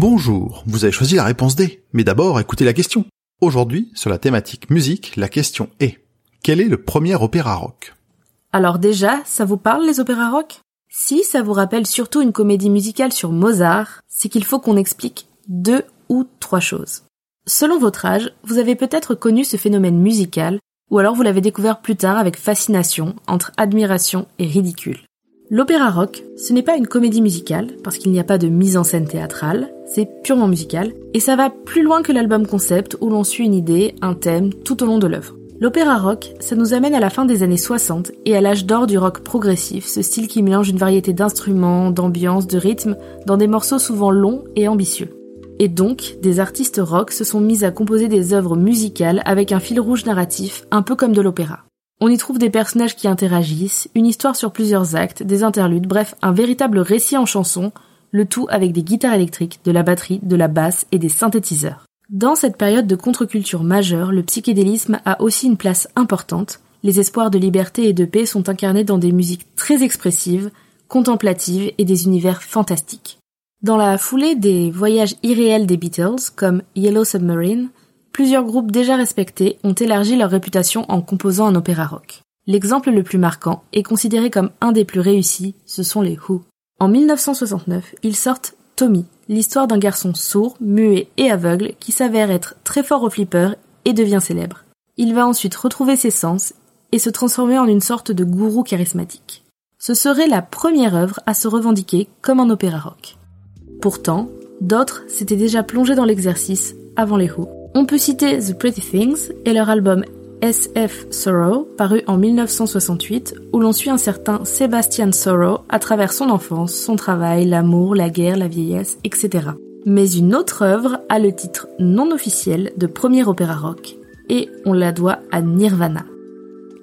Bonjour, vous avez choisi la réponse D, mais d'abord écoutez la question. Aujourd'hui, sur la thématique musique, la question est quel est le premier opéra rock? Alors déjà, ça vous parle les opéras rock? Si ça vous rappelle surtout une comédie musicale sur Mozart, c'est qu'il faut qu'on explique deux ou trois choses. Selon votre âge, vous avez peut-être connu ce phénomène musical, ou alors vous l'avez découvert plus tard avec fascination, entre admiration et ridicule. L'opéra rock, ce n'est pas une comédie musicale, parce qu'il n'y a pas de mise en scène théâtrale, c'est purement musical, et ça va plus loin que l'album concept où l'on suit une idée, un thème, tout au long de l'œuvre. L'opéra rock, ça nous amène à la fin des années 60 et à l'âge d'or du rock progressif, ce style qui mélange une variété d'instruments, d'ambiances, de rythmes, dans des morceaux souvent longs et ambitieux. Et donc, des artistes rock se sont mis à composer des œuvres musicales avec un fil rouge narratif, un peu comme de l'opéra. On y trouve des personnages qui interagissent, une histoire sur plusieurs actes, des interludes, bref, un véritable récit en chanson, le tout avec des guitares électriques, de la batterie, de la basse et des synthétiseurs. Dans cette période de contre-culture majeure, le psychédélisme a aussi une place importante. Les espoirs de liberté et de paix sont incarnés dans des musiques très expressives, contemplatives et des univers fantastiques. Dans la foulée des voyages irréels des Beatles, comme Yellow Submarine, plusieurs groupes déjà respectés ont élargi leur réputation en composant un opéra rock. L'exemple le plus marquant et considéré comme un des plus réussis, ce sont les Who. En 1969, ils sortent Tommy, l'histoire d'un garçon sourd, muet et aveugle qui s'avère être très fort au flipper et devient célèbre. Il va ensuite retrouver ses sens et se transformer en une sorte de gourou charismatique. Ce serait la première œuvre à se revendiquer comme un opéra rock. Pourtant, d'autres s'étaient déjà plongés dans l'exercice avant les Who. On peut citer The Pretty Things et leur album SF Sorrow, paru en 1968, où l'on suit un certain Sebastian Sorrow à travers son enfance, son travail, l'amour, la guerre, la vieillesse, etc. Mais une autre œuvre a le titre non officiel de premier opéra rock, et on la doit à Nirvana.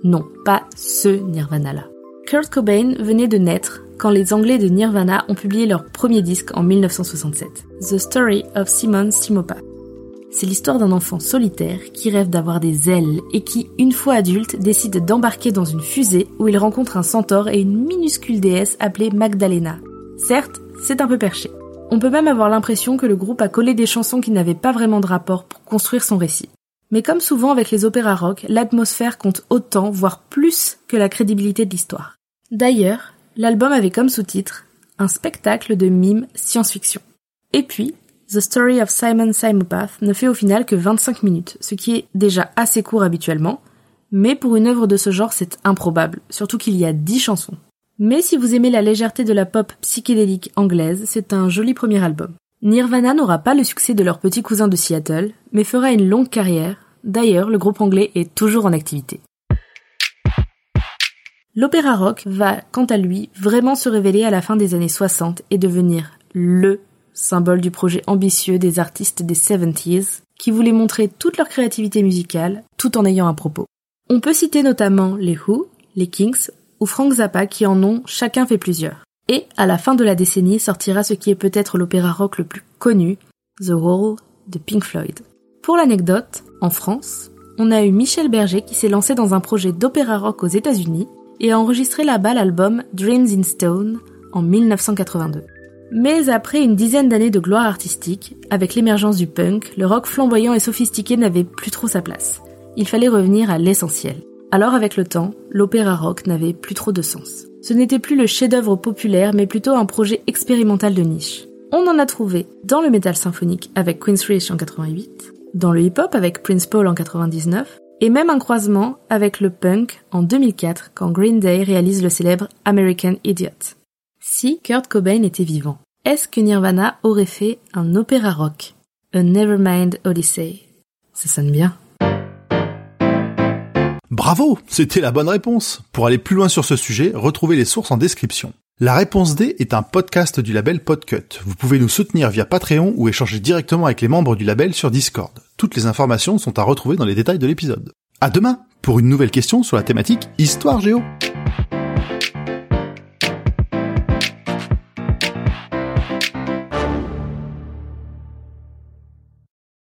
Non, pas ce Nirvana-là. Kurt Cobain venait de naître quand les Anglais de Nirvana ont publié leur premier disque en 1967, The Story of Simon Simopa. C'est l'histoire d'un enfant solitaire qui rêve d'avoir des ailes et qui, une fois adulte, décide d'embarquer dans une fusée où il rencontre un centaure et une minuscule déesse appelée Magdalena. Certes, c'est un peu perché. On peut même avoir l'impression que le groupe a collé des chansons qui n'avaient pas vraiment de rapport pour construire son récit. Mais comme souvent avec les opéras rock, l'atmosphère compte autant, voire plus que la crédibilité de l'histoire. D'ailleurs, l'album avait comme sous-titre un spectacle de mime science-fiction. Et puis, The Story of Simon Simopath ne fait au final que 25 minutes, ce qui est déjà assez court habituellement, mais pour une œuvre de ce genre c'est improbable, surtout qu'il y a 10 chansons. Mais si vous aimez la légèreté de la pop psychédélique anglaise, c'est un joli premier album. Nirvana n'aura pas le succès de leur petit cousin de Seattle, mais fera une longue carrière, d'ailleurs le groupe anglais est toujours en activité. L'opéra rock va, quant à lui, vraiment se révéler à la fin des années 60 et devenir LE symbole du projet ambitieux des artistes des 70s, qui voulaient montrer toute leur créativité musicale tout en ayant un propos. On peut citer notamment les Who, les Kings ou Frank Zappa qui en ont chacun fait plusieurs. Et à la fin de la décennie sortira ce qui est peut-être l'opéra rock le plus connu, The Wall de Pink Floyd. Pour l'anecdote, en France, on a eu Michel Berger qui s'est lancé dans un projet d'opéra rock aux États-Unis et a enregistré là-bas l'album Dreams in Stone en 1982. Mais après une dizaine d'années de gloire artistique, avec l'émergence du punk, le rock flamboyant et sophistiqué n'avait plus trop sa place. Il fallait revenir à l'essentiel. Alors avec le temps, l'opéra rock n'avait plus trop de sens. Ce n'était plus le chef-d'œuvre populaire, mais plutôt un projet expérimental de niche. On en a trouvé dans le métal symphonique avec Queen's Rich en 88, dans le hip-hop avec Prince Paul en 99, et même un croisement avec le punk en 2004 quand Green Day réalise le célèbre American Idiot si Kurt Cobain était vivant. Est-ce que Nirvana aurait fait un opéra rock? A Nevermind Odyssey Ça sonne bien. Bravo, c'était la bonne réponse. Pour aller plus loin sur ce sujet, retrouvez les sources en description. La réponse D est un podcast du label Podcut. Vous pouvez nous soutenir via Patreon ou échanger directement avec les membres du label sur Discord. Toutes les informations sont à retrouver dans les détails de l'épisode. À demain pour une nouvelle question sur la thématique Histoire Géo.